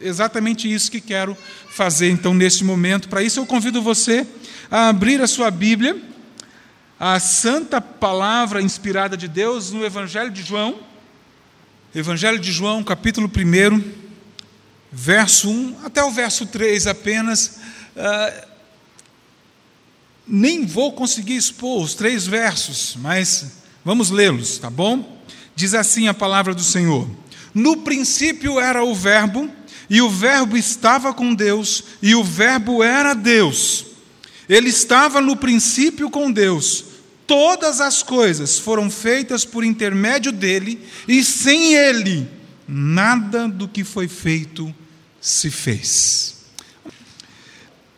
exatamente isso que quero fazer então neste momento. Para isso eu convido você a abrir a sua Bíblia, a santa palavra inspirada de Deus no Evangelho de João, Evangelho de João, capítulo 1, verso 1 até o verso 3 apenas. Uh, nem vou conseguir expor os três versos, mas vamos lê-los, tá bom? Diz assim a palavra do Senhor: No princípio era o Verbo, e o Verbo estava com Deus, e o Verbo era Deus. Ele estava no princípio com Deus. Todas as coisas foram feitas por intermédio dele, e sem ele, nada do que foi feito se fez.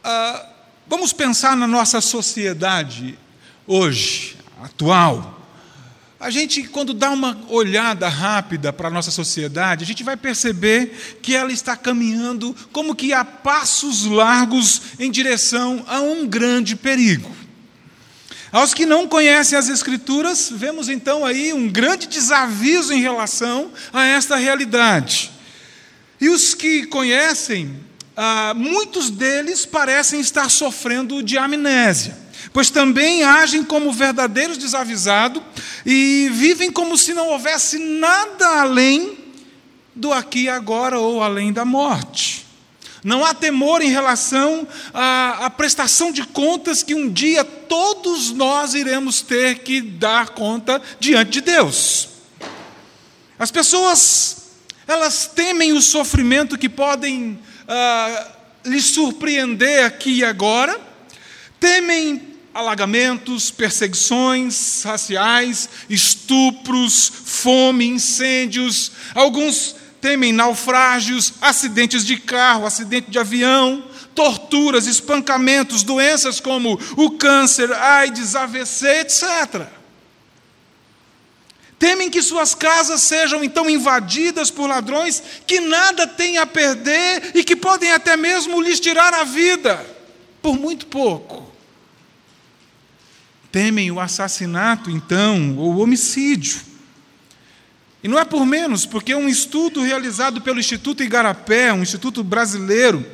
Ah, Vamos pensar na nossa sociedade hoje, atual. A gente, quando dá uma olhada rápida para a nossa sociedade, a gente vai perceber que ela está caminhando como que a passos largos em direção a um grande perigo. Aos que não conhecem as Escrituras, vemos então aí um grande desaviso em relação a esta realidade. E os que conhecem, ah, muitos deles parecem estar sofrendo de amnésia, pois também agem como verdadeiros desavisados e vivem como se não houvesse nada além do aqui e agora ou além da morte. Não há temor em relação à, à, prestação de contas que um dia todos nós iremos ter que dar conta diante de Deus. As pessoas, elas temem o sofrimento que podem ah, lhes surpreender aqui e agora, temem alagamentos, perseguições raciais, estupros, fome, incêndios, alguns temem naufrágios, acidentes de carro, acidente de avião, torturas, espancamentos, doenças como o câncer, AIDS, AVC, etc. Temem que suas casas sejam então invadidas por ladrões que nada têm a perder e que podem até mesmo lhes tirar a vida, por muito pouco. Temem o assassinato, então, ou o homicídio. E não é por menos, porque um estudo realizado pelo Instituto Igarapé, um instituto brasileiro,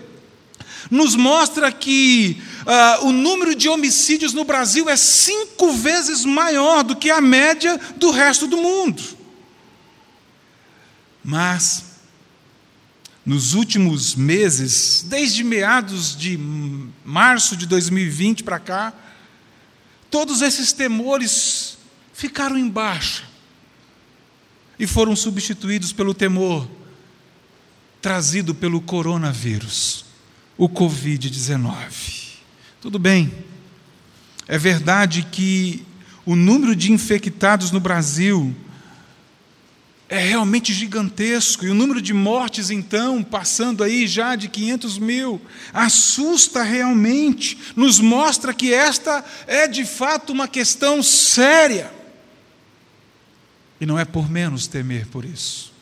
nos mostra que uh, o número de homicídios no Brasil é cinco vezes maior do que a média do resto do mundo. Mas, nos últimos meses, desde meados de março de 2020 para cá, todos esses temores ficaram em baixa e foram substituídos pelo temor trazido pelo coronavírus o Covid-19. Tudo bem, é verdade que o número de infectados no Brasil é realmente gigantesco, e o número de mortes, então, passando aí já de 500 mil, assusta realmente, nos mostra que esta é de fato uma questão séria. E não é por menos temer por isso.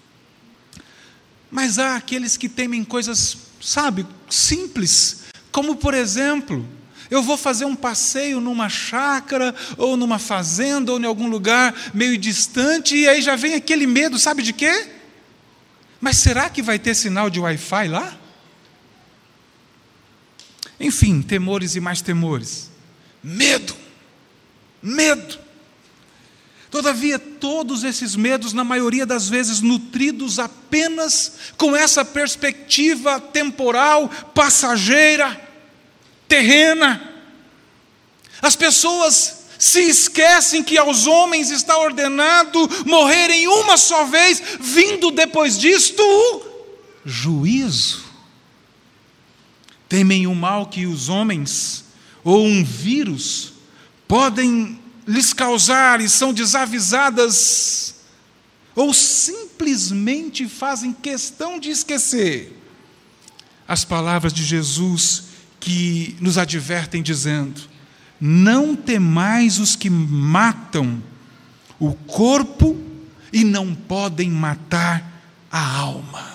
Mas há aqueles que temem coisas sabe, simples, como por exemplo, eu vou fazer um passeio numa chácara, ou numa fazenda, ou em algum lugar meio distante, e aí já vem aquele medo, sabe de quê? Mas será que vai ter sinal de Wi-Fi lá? Enfim, temores e mais temores. Medo, medo. Todavia, todos esses medos, na maioria das vezes, nutridos apenas com essa perspectiva temporal, passageira, terrena. As pessoas se esquecem que aos homens está ordenado morrerem uma só vez, vindo depois disto o juízo. Temem o mal que os homens ou um vírus podem lhes causar e são desavisadas, ou simplesmente fazem questão de esquecer as palavras de Jesus que nos advertem, dizendo: Não temais os que matam o corpo e não podem matar a alma.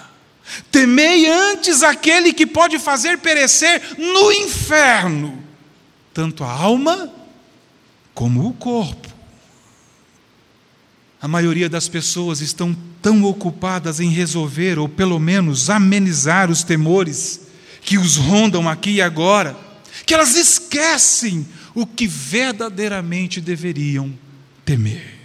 Temei antes aquele que pode fazer perecer no inferno tanto a alma como o corpo. A maioria das pessoas estão tão ocupadas em resolver, ou pelo menos amenizar os temores que os rondam aqui e agora, que elas esquecem o que verdadeiramente deveriam temer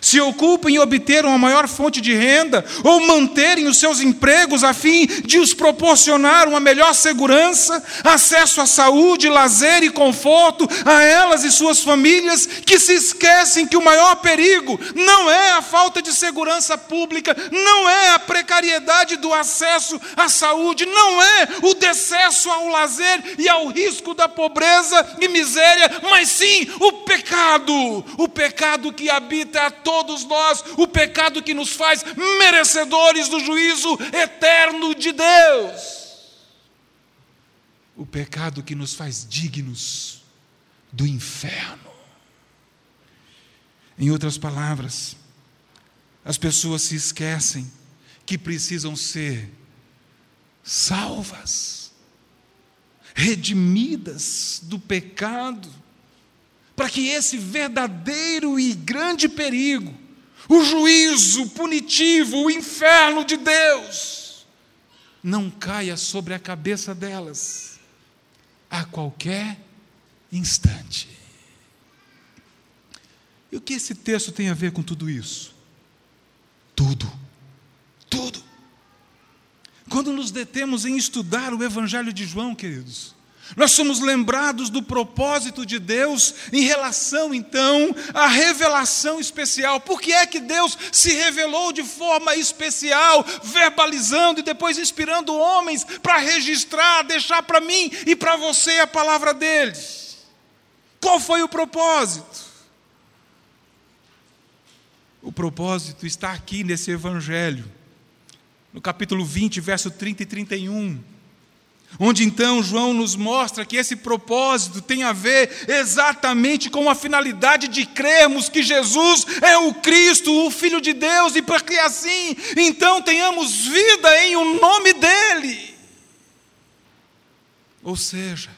se ocupam em obter uma maior fonte de renda ou manterem os seus empregos a fim de os proporcionar uma melhor segurança, acesso à saúde, lazer e conforto a elas e suas famílias, que se esquecem que o maior perigo não é a falta de segurança pública, não é a precariedade do acesso à saúde, não é o decesso ao lazer e ao risco da pobreza e miséria, mas sim o pecado, o pecado que habita a todos nós o pecado que nos faz merecedores do juízo eterno de Deus. O pecado que nos faz dignos do inferno. Em outras palavras, as pessoas se esquecem que precisam ser salvas, redimidas do pecado para que esse verdadeiro e grande perigo, o juízo punitivo, o inferno de Deus, não caia sobre a cabeça delas a qualquer instante. E o que esse texto tem a ver com tudo isso? Tudo. Tudo. Quando nos detemos em estudar o Evangelho de João, queridos, nós somos lembrados do propósito de Deus em relação, então, à revelação especial. Por que é que Deus se revelou de forma especial, verbalizando e depois inspirando homens para registrar, deixar para mim e para você a palavra dele? Qual foi o propósito? O propósito está aqui nesse Evangelho, no capítulo 20, verso 30 e 31 Onde então João nos mostra que esse propósito tem a ver exatamente com a finalidade de crermos que Jesus é o Cristo, o Filho de Deus, e para que assim então tenhamos vida em o nome dEle. Ou seja,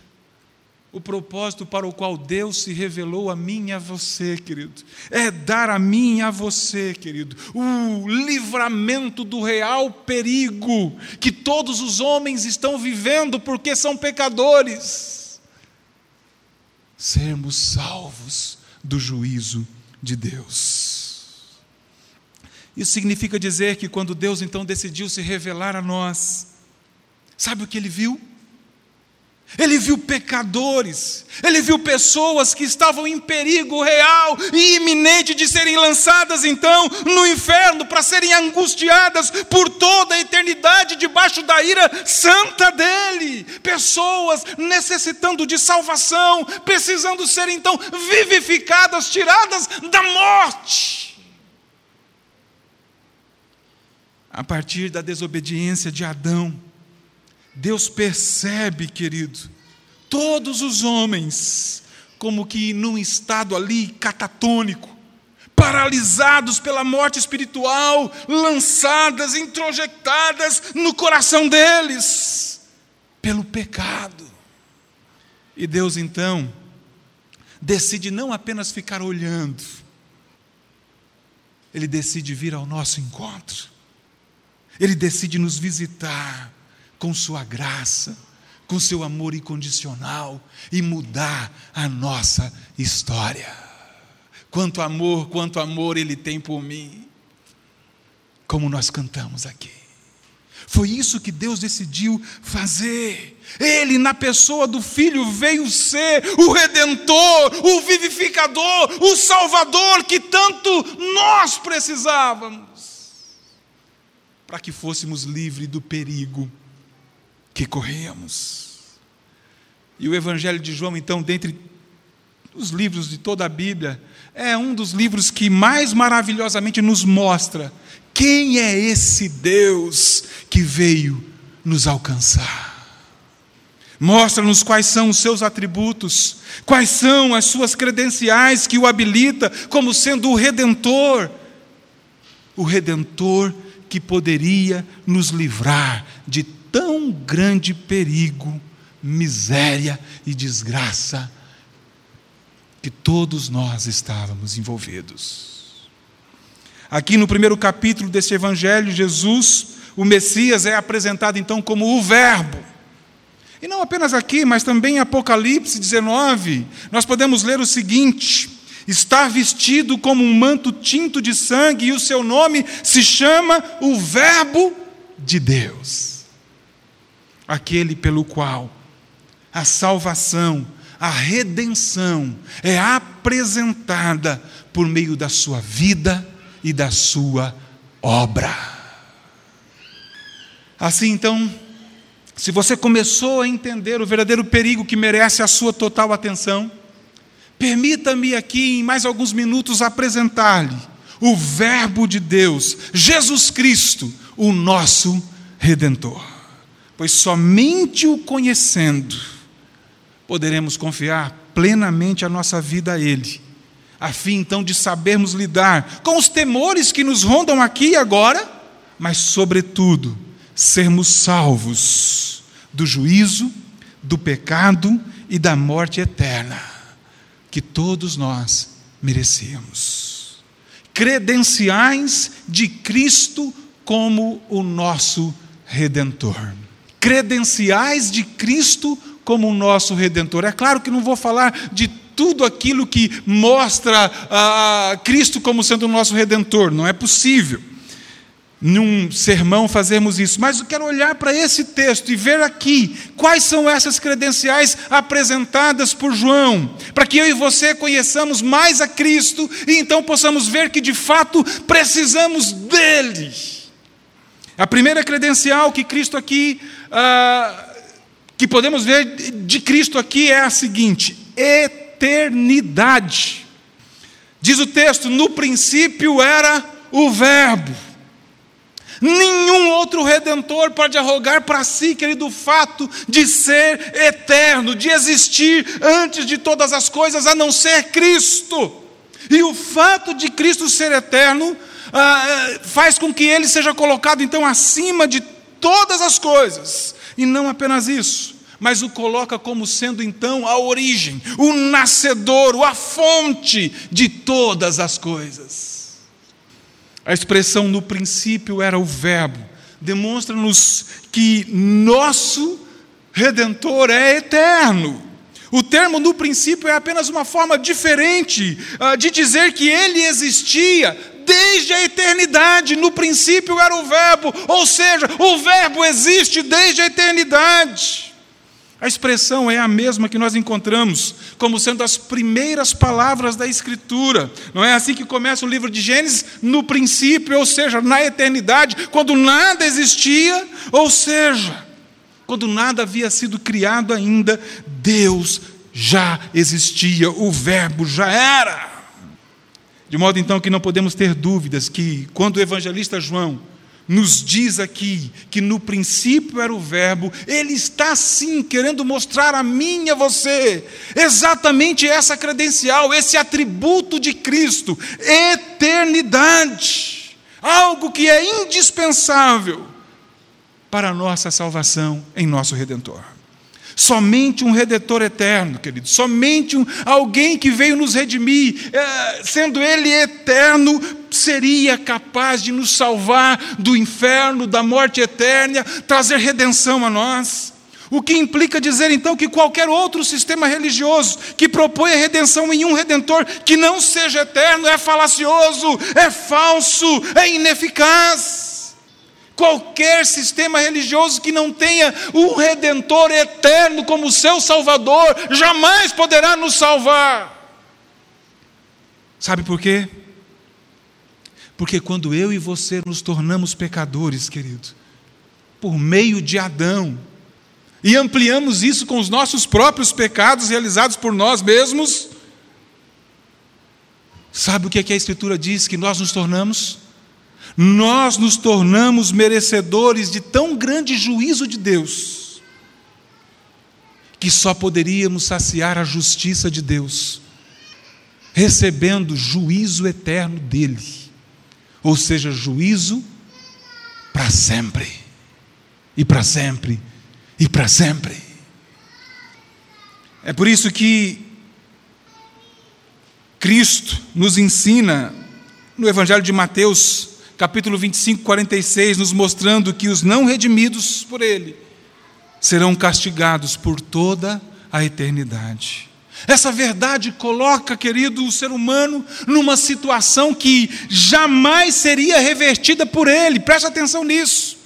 o propósito para o qual Deus se revelou a mim e a você, querido, é dar a mim e a você, querido, o livramento do real perigo que todos os homens estão vivendo porque são pecadores. Sermos salvos do juízo de Deus. Isso significa dizer que quando Deus então decidiu se revelar a nós, sabe o que ele viu? Ele viu pecadores, ele viu pessoas que estavam em perigo real e iminente de serem lançadas então no inferno para serem angustiadas por toda a eternidade debaixo da ira santa dele. Pessoas necessitando de salvação, precisando ser então vivificadas, tiradas da morte. A partir da desobediência de Adão, Deus percebe, querido, todos os homens como que num estado ali catatônico, paralisados pela morte espiritual, lançadas, introjetadas no coração deles pelo pecado. E Deus então decide não apenas ficar olhando, Ele decide vir ao nosso encontro, Ele decide nos visitar, com Sua graça, com seu amor incondicional e mudar a nossa história. Quanto amor, quanto amor Ele tem por mim, como nós cantamos aqui. Foi isso que Deus decidiu fazer. Ele, na pessoa do Filho, veio ser o redentor, o vivificador, o salvador que tanto nós precisávamos, para que fôssemos livres do perigo que corríamos. E o Evangelho de João, então, dentre os livros de toda a Bíblia, é um dos livros que mais maravilhosamente nos mostra quem é esse Deus que veio nos alcançar. Mostra-nos quais são os seus atributos, quais são as suas credenciais que o habilita como sendo o redentor, o redentor que poderia nos livrar de tão grande perigo, miséria e desgraça que todos nós estávamos envolvidos. Aqui no primeiro capítulo deste evangelho, Jesus, o Messias, é apresentado então como o Verbo. E não apenas aqui, mas também em Apocalipse 19, nós podemos ler o seguinte: está vestido como um manto tinto de sangue, e o seu nome se chama o Verbo de Deus. Aquele pelo qual a salvação, a redenção é apresentada por meio da sua vida e da sua obra. Assim então, se você começou a entender o verdadeiro perigo que merece a sua total atenção, permita-me aqui, em mais alguns minutos, apresentar-lhe o Verbo de Deus, Jesus Cristo, o nosso Redentor. Pois somente o conhecendo, poderemos confiar plenamente a nossa vida a Ele, a fim então de sabermos lidar com os temores que nos rondam aqui e agora, mas, sobretudo, sermos salvos do juízo, do pecado e da morte eterna que todos nós merecíamos. Credenciais de Cristo como o nosso redentor. Credenciais de Cristo como o nosso redentor. É claro que não vou falar de tudo aquilo que mostra a Cristo como sendo o nosso redentor, não é possível num sermão fazermos isso, mas eu quero olhar para esse texto e ver aqui quais são essas credenciais apresentadas por João, para que eu e você conheçamos mais a Cristo e então possamos ver que de fato precisamos dele. A primeira credencial que Cristo aqui, ah, que podemos ver de Cristo aqui é a seguinte: eternidade. Diz o texto: no princípio era o Verbo. Nenhum outro redentor pode arrogar para si, querido, o fato de ser eterno, de existir antes de todas as coisas, a não ser Cristo. E o fato de Cristo ser eterno ah, faz com que ele seja colocado então acima de todas as coisas. E não apenas isso, mas o coloca como sendo então a origem, o nascedor, a fonte de todas as coisas. A expressão no princípio era o Verbo, demonstra-nos que nosso Redentor é eterno. O termo no princípio é apenas uma forma diferente uh, de dizer que ele existia desde a eternidade. No princípio era o Verbo, ou seja, o Verbo existe desde a eternidade. A expressão é a mesma que nós encontramos como sendo as primeiras palavras da Escritura. Não é assim que começa o livro de Gênesis? No princípio, ou seja, na eternidade, quando nada existia, ou seja, quando nada havia sido criado ainda, Deus já existia, o Verbo já era. De modo então que não podemos ter dúvidas que, quando o evangelista João nos diz aqui que no princípio era o Verbo, ele está sim querendo mostrar a mim e a você exatamente essa credencial, esse atributo de Cristo, eternidade, algo que é indispensável para a nossa salvação em nosso Redentor. Somente um redentor eterno, querido, somente um, alguém que veio nos redimir, é, sendo Ele eterno, seria capaz de nos salvar do inferno, da morte eterna, trazer redenção a nós. O que implica dizer então que qualquer outro sistema religioso que propõe a redenção em um redentor que não seja eterno é falacioso, é falso, é ineficaz. Qualquer sistema religioso que não tenha um redentor eterno como seu salvador, jamais poderá nos salvar. Sabe por quê? Porque quando eu e você nos tornamos pecadores, querido, por meio de Adão, e ampliamos isso com os nossos próprios pecados realizados por nós mesmos, sabe o que, é que a Escritura diz que nós nos tornamos? Nós nos tornamos merecedores de tão grande juízo de Deus, que só poderíamos saciar a justiça de Deus, recebendo juízo eterno dele, ou seja, juízo para sempre, e para sempre, e para sempre. É por isso que Cristo nos ensina no Evangelho de Mateus, capítulo 25, 46, nos mostrando que os não redimidos por Ele serão castigados por toda a eternidade. Essa verdade coloca, querido, o ser humano numa situação que jamais seria revertida por ele, preste atenção nisso.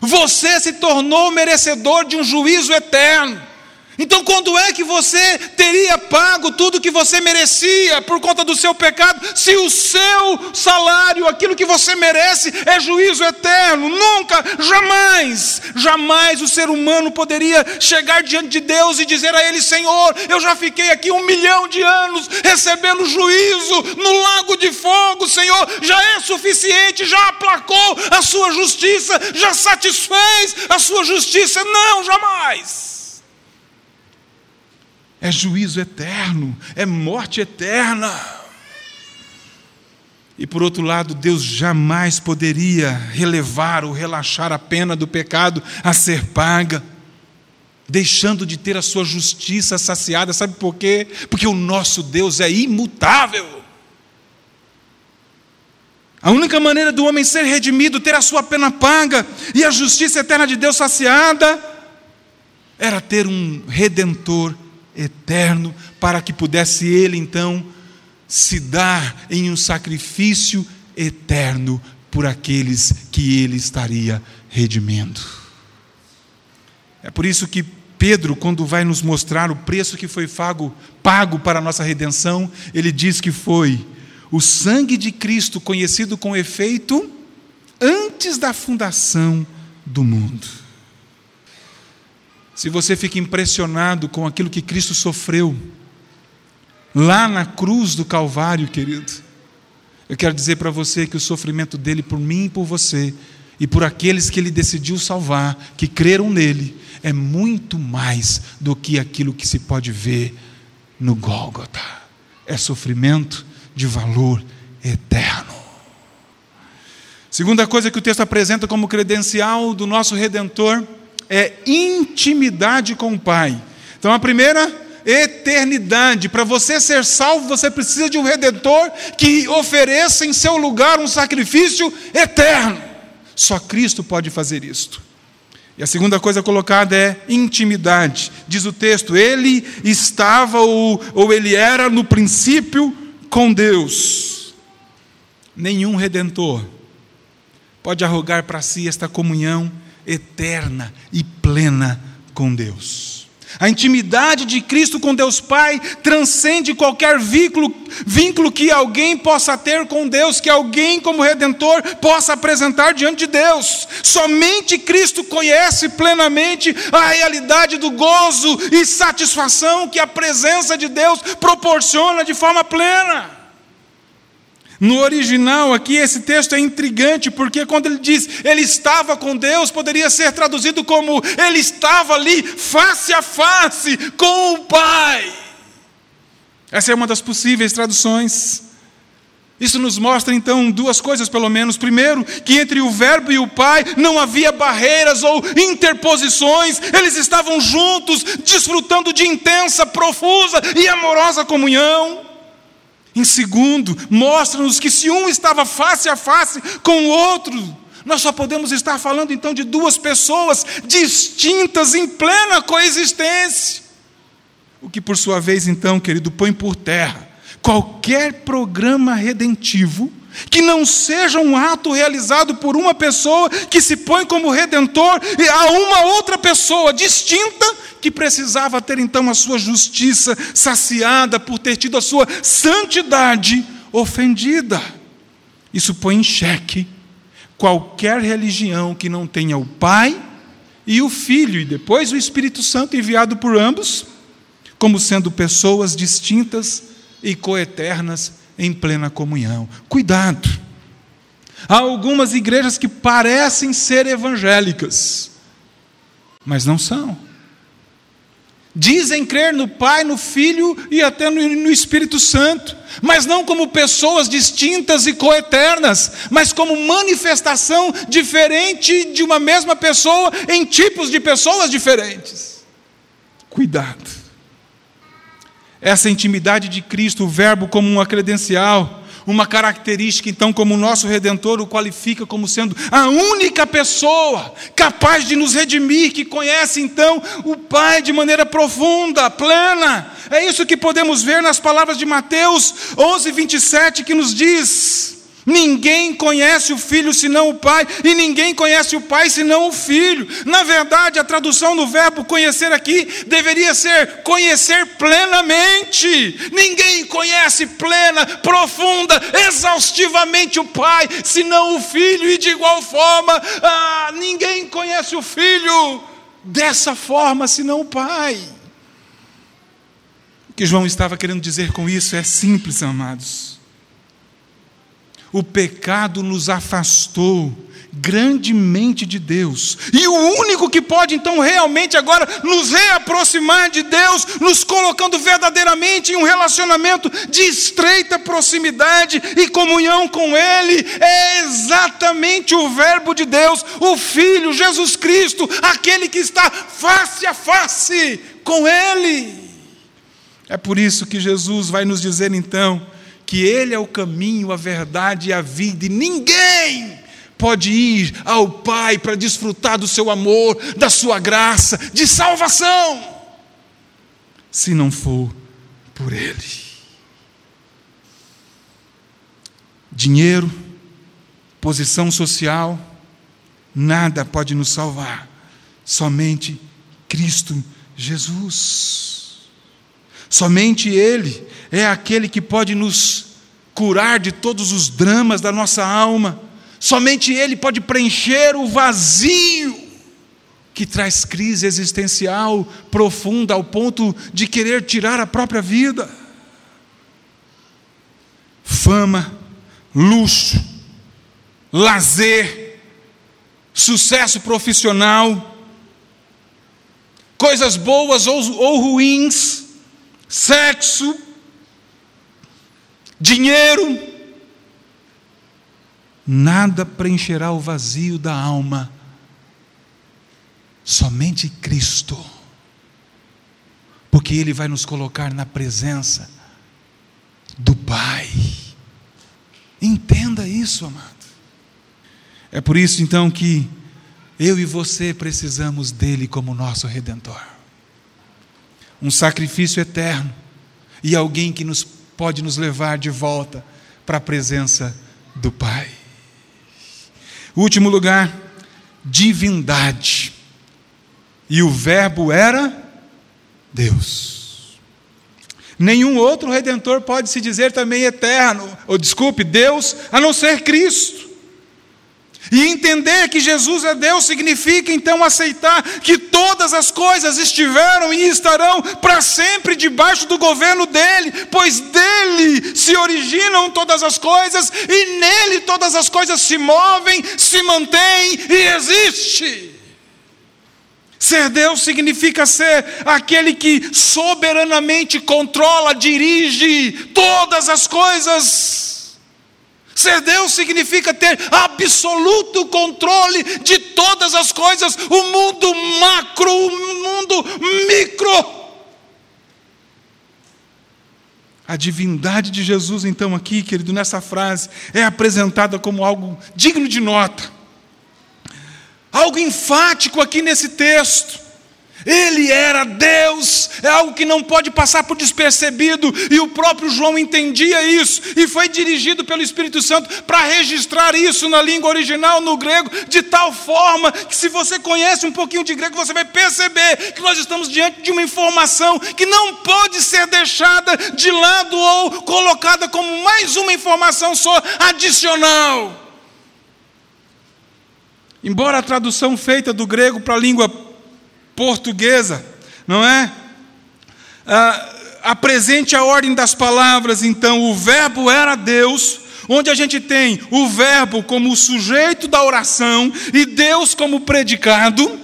Você se tornou merecedor de um juízo eterno. Então, quando é que você teria pago tudo que você merecia por conta do seu pecado, se o seu salário, aquilo que você merece, é juízo eterno? Nunca, jamais, jamais o ser humano poderia chegar diante de Deus e dizer a Ele: Senhor, eu já fiquei aqui um milhão de anos recebendo juízo no lago de fogo, Senhor, já é suficiente, já aplacou a sua justiça, já satisfez a sua justiça. Não, jamais é juízo eterno, é morte eterna. E por outro lado, Deus jamais poderia relevar ou relaxar a pena do pecado a ser paga, deixando de ter a sua justiça saciada. Sabe por quê? Porque o nosso Deus é imutável. A única maneira do homem ser redimido, ter a sua pena paga e a justiça eterna de Deus saciada, era ter um redentor eterno, para que pudesse ele então se dar em um sacrifício eterno por aqueles que ele estaria redimindo. É por isso que Pedro, quando vai nos mostrar o preço que foi pago, pago para a nossa redenção, ele diz que foi o sangue de Cristo conhecido com efeito antes da fundação do mundo. Se você fica impressionado com aquilo que Cristo sofreu lá na cruz do Calvário, querido, eu quero dizer para você que o sofrimento dele por mim e por você e por aqueles que ele decidiu salvar, que creram nele, é muito mais do que aquilo que se pode ver no Gólgota. É sofrimento de valor eterno. Segunda coisa que o texto apresenta como credencial do nosso redentor é intimidade com o Pai. Então, a primeira, eternidade. Para você ser salvo, você precisa de um redentor que ofereça em seu lugar um sacrifício eterno. Só Cristo pode fazer isto. E a segunda coisa colocada é intimidade. Diz o texto: Ele estava ou, ou ele era no princípio com Deus. Nenhum redentor pode arrogar para si esta comunhão eterna e plena com Deus. A intimidade de Cristo com Deus Pai transcende qualquer vínculo, vínculo que alguém possa ter com Deus, que alguém, como redentor, possa apresentar diante de Deus. Somente Cristo conhece plenamente a realidade do gozo e satisfação que a presença de Deus proporciona de forma plena. No original, aqui, esse texto é intrigante, porque quando ele diz ele estava com Deus, poderia ser traduzido como ele estava ali face a face com o Pai. Essa é uma das possíveis traduções. Isso nos mostra então duas coisas, pelo menos. Primeiro, que entre o Verbo e o Pai não havia barreiras ou interposições, eles estavam juntos, desfrutando de intensa, profusa e amorosa comunhão. Em segundo, mostra-nos que se um estava face a face com o outro, nós só podemos estar falando então de duas pessoas distintas em plena coexistência. O que, por sua vez, então, querido, põe por terra qualquer programa redentivo que não seja um ato realizado por uma pessoa que se põe como redentor a uma outra pessoa distinta que precisava ter então a sua justiça saciada por ter tido a sua santidade ofendida. Isso põe em xeque qualquer religião que não tenha o Pai e o Filho, e depois o Espírito Santo enviado por ambos, como sendo pessoas distintas e coeternas em plena comunhão. Cuidado! Há algumas igrejas que parecem ser evangélicas, mas não são. Dizem crer no Pai, no Filho e até no, no, Espírito Santo, mas não como pessoas distintas e coeternas, mas como manifestação diferente de uma mesma pessoa em tipos de pessoas diferentes. Cuidado. Essa intimidade de Cristo, o Verbo como uma credencial, uma característica, então, como o nosso redentor o qualifica como sendo a única pessoa capaz de nos redimir, que conhece, então, o Pai de maneira profunda, plena. É isso que podemos ver nas palavras de Mateus 11, 27, que nos diz. Ninguém conhece o filho senão o pai, e ninguém conhece o pai senão o filho. Na verdade, a tradução do verbo conhecer aqui deveria ser conhecer plenamente. Ninguém conhece plena, profunda, exaustivamente o pai senão o filho, e de igual forma, ah, ninguém conhece o filho dessa forma senão o pai. O que João estava querendo dizer com isso é simples, amados o pecado nos afastou grandemente de Deus. E o único que pode então realmente agora nos reaproximar de Deus, nos colocando verdadeiramente em um relacionamento de estreita proximidade e comunhão com Ele, é exatamente o Verbo de Deus, o Filho Jesus Cristo, aquele que está face a face com Ele. É por isso que Jesus vai nos dizer então que Ele é o caminho, a verdade e a vida, e ninguém pode ir ao Pai para desfrutar do seu amor, da sua graça, de salvação, se não for por Ele. Dinheiro, posição social, nada pode nos salvar, somente Cristo Jesus. Somente Ele é aquele que pode nos curar de todos os dramas da nossa alma. Somente Ele pode preencher o vazio que traz crise existencial profunda ao ponto de querer tirar a própria vida. Fama, luxo, lazer, sucesso profissional, coisas boas ou, ou ruins, sexo, dinheiro, nada preencherá o vazio da alma, somente Cristo, porque Ele vai nos colocar na presença do Pai. Entenda isso, amado. É por isso então que eu e você precisamos dele como nosso redentor. Um sacrifício eterno e alguém que nos pode nos levar de volta para a presença do Pai. Último lugar, divindade. E o Verbo era Deus. Nenhum outro redentor pode se dizer também eterno, ou desculpe, Deus, a não ser Cristo. E entender que Jesus é Deus significa então aceitar que todas as coisas estiveram e estarão para sempre debaixo do governo dele, pois dele se originam todas as coisas e nele todas as coisas se movem, se mantêm e existem. Ser Deus significa ser aquele que soberanamente controla, dirige todas as coisas. Ser Deus significa ter absoluto controle de todas as coisas, o mundo macro, o mundo micro. A divindade de Jesus, então, aqui, querido, nessa frase, é apresentada como algo digno de nota, algo enfático aqui nesse texto. Ele era Deus, é algo que não pode passar por despercebido, e o próprio João entendia isso, e foi dirigido pelo Espírito Santo para registrar isso na língua original, no grego, de tal forma que, se você conhece um pouquinho de grego, você vai perceber que nós estamos diante de uma informação que não pode ser deixada de lado ou colocada como mais uma informação só adicional. Embora a tradução feita do grego para a língua portuguesa, não é? Ah, apresente a ordem das palavras, então, o verbo era Deus, onde a gente tem o verbo como o sujeito da oração e Deus como predicado.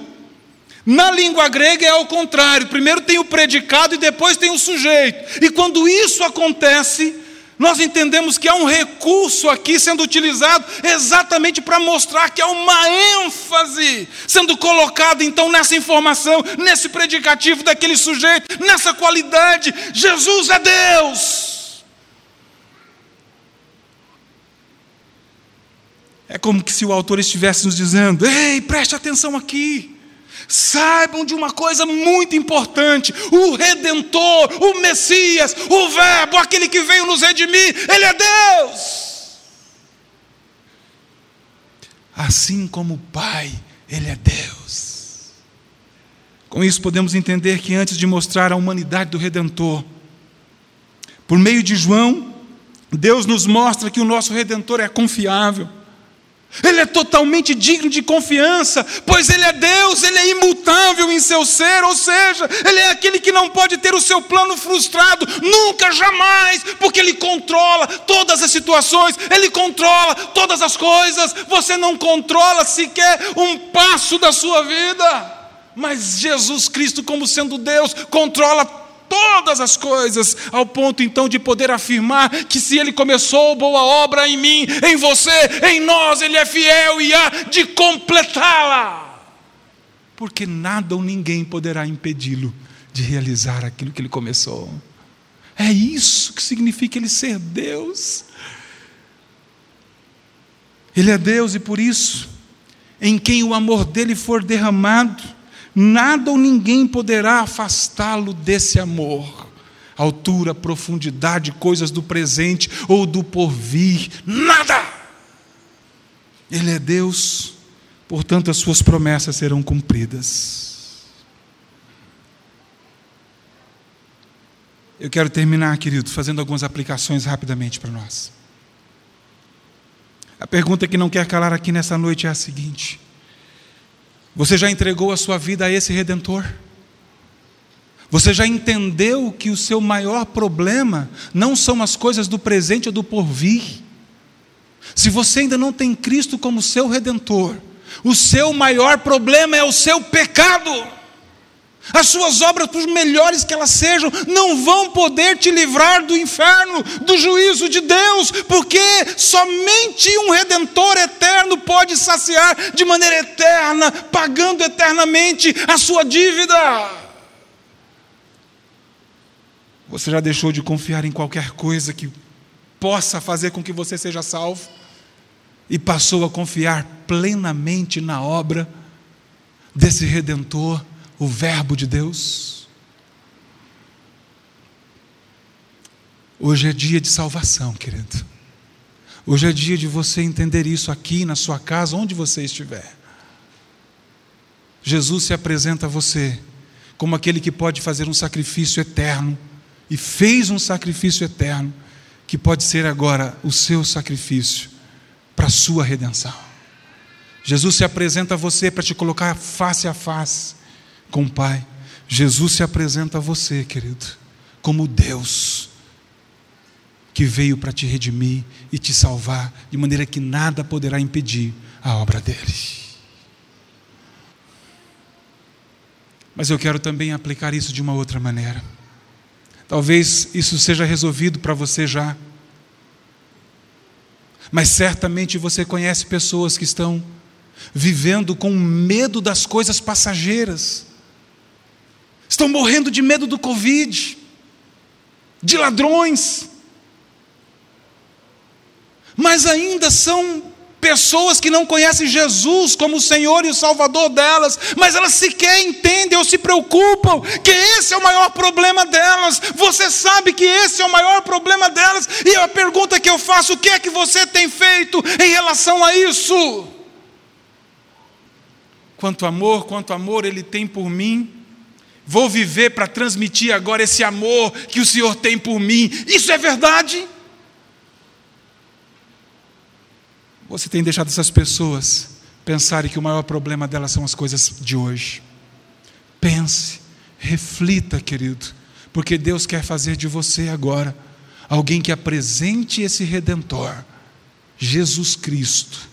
Na língua grega é ao contrário, primeiro tem o predicado e depois tem o sujeito. E quando isso acontece, nós entendemos que há um recurso aqui sendo utilizado exatamente para mostrar que há uma ênfase sendo colocada então nessa informação, nesse predicativo daquele sujeito, nessa qualidade. Jesus é Deus. É como que se o autor estivesse nos dizendo: "Ei, preste atenção aqui. Saibam de uma coisa muito importante: o Redentor, o Messias, o Verbo, aquele que veio nos redimir, Ele é Deus. Assim como o Pai, Ele é Deus. Com isso, podemos entender que antes de mostrar a humanidade do Redentor, por meio de João, Deus nos mostra que o nosso Redentor é confiável. Ele é totalmente digno de confiança, pois Ele é Deus, Ele é imutável em seu ser, ou seja, Ele é aquele que não pode ter o seu plano frustrado, nunca, jamais, porque Ele controla todas as situações, Ele controla todas as coisas, você não controla sequer um passo da sua vida, mas Jesus Cristo, como sendo Deus, controla todas as coisas, ao ponto então de poder afirmar que se Ele começou boa obra em mim, em você, em nós, Ele é fiel e há de completá-la. Porque nada ou ninguém poderá impedi-lo de realizar aquilo que Ele começou. É isso que significa Ele ser Deus. Ele é Deus e por isso, em quem o amor dele for derramado, Nada ou ninguém poderá afastá-lo desse amor. Altura, profundidade, coisas do presente ou do porvir, nada. Ele é Deus, portanto, as suas promessas serão cumpridas. Eu quero terminar, querido, fazendo algumas aplicações rapidamente para nós. A pergunta que não quer calar aqui nessa noite é a seguinte: você já entregou a sua vida a esse redentor? Você já entendeu que o seu maior problema não são as coisas do presente ou do porvir? Se você ainda não tem Cristo como seu redentor, o seu maior problema é o seu pecado. As suas obras, por melhores que elas sejam, não vão poder te livrar do inferno, do juízo de Deus, porque somente um redentor eterno pode saciar de maneira eterna, pagando eternamente a sua dívida. Você já deixou de confiar em qualquer coisa que possa fazer com que você seja salvo e passou a confiar plenamente na obra desse redentor? O Verbo de Deus. Hoje é dia de salvação, querido. Hoje é dia de você entender isso aqui na sua casa, onde você estiver. Jesus se apresenta a você como aquele que pode fazer um sacrifício eterno e fez um sacrifício eterno que pode ser agora o seu sacrifício para a sua redenção. Jesus se apresenta a você para te colocar face a face com o Pai. Jesus se apresenta a você, querido, como Deus que veio para te redimir e te salvar, de maneira que nada poderá impedir a obra dele. Mas eu quero também aplicar isso de uma outra maneira. Talvez isso seja resolvido para você já. Mas certamente você conhece pessoas que estão vivendo com medo das coisas passageiras estão morrendo de medo do Covid, de ladrões, mas ainda são pessoas que não conhecem Jesus como o Senhor e o Salvador delas, mas elas sequer entendem ou se preocupam que esse é o maior problema delas. Você sabe que esse é o maior problema delas, e a pergunta que eu faço: o que é que você tem feito em relação a isso? Quanto amor, quanto amor Ele tem por mim Vou viver para transmitir agora esse amor que o Senhor tem por mim. Isso é verdade? Você tem deixado essas pessoas pensarem que o maior problema delas são as coisas de hoje. Pense, reflita, querido, porque Deus quer fazer de você agora alguém que apresente esse redentor, Jesus Cristo,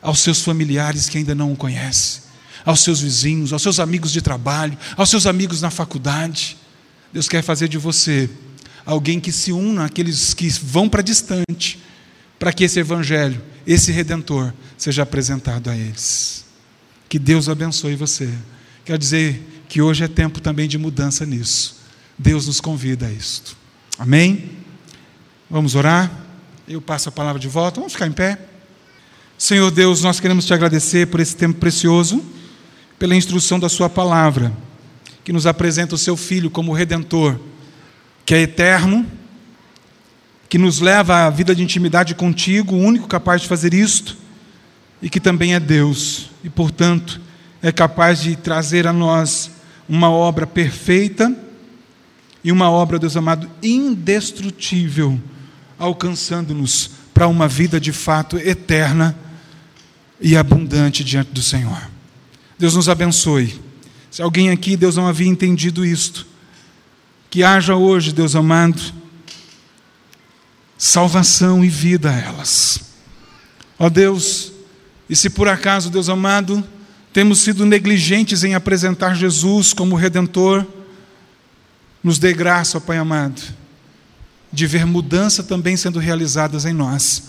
aos seus familiares que ainda não o conhecem aos seus vizinhos, aos seus amigos de trabalho, aos seus amigos na faculdade. Deus quer fazer de você alguém que se una àqueles que vão para distante, para que esse evangelho, esse redentor, seja apresentado a eles. Que Deus abençoe você. Quero dizer que hoje é tempo também de mudança nisso. Deus nos convida a isto. Amém? Vamos orar? Eu passo a palavra de volta. Vamos ficar em pé. Senhor Deus, nós queremos te agradecer por esse tempo precioso, pela instrução da Sua palavra, que nos apresenta o Seu Filho como Redentor, que é eterno, que nos leva à vida de intimidade contigo, o único capaz de fazer isto, e que também é Deus, e portanto é capaz de trazer a nós uma obra perfeita e uma obra, Deus amado, indestrutível, alcançando-nos para uma vida de fato eterna e abundante diante do Senhor. Deus nos abençoe. Se alguém aqui, Deus não havia entendido isto, que haja hoje, Deus amado, salvação e vida a elas. Ó Deus, e se por acaso, Deus amado, temos sido negligentes em apresentar Jesus como Redentor, nos dê graça, ó Pai amado, de ver mudança também sendo realizadas em nós.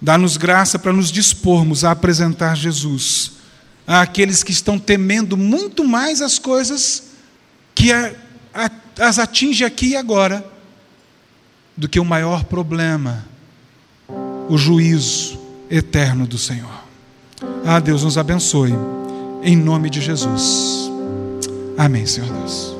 Dá-nos graça para nos dispormos a apresentar Jesus àqueles que estão temendo muito mais as coisas que a, a, as atinge aqui e agora do que o maior problema, o juízo eterno do Senhor. Ah, Deus nos abençoe, em nome de Jesus. Amém, Senhor Deus.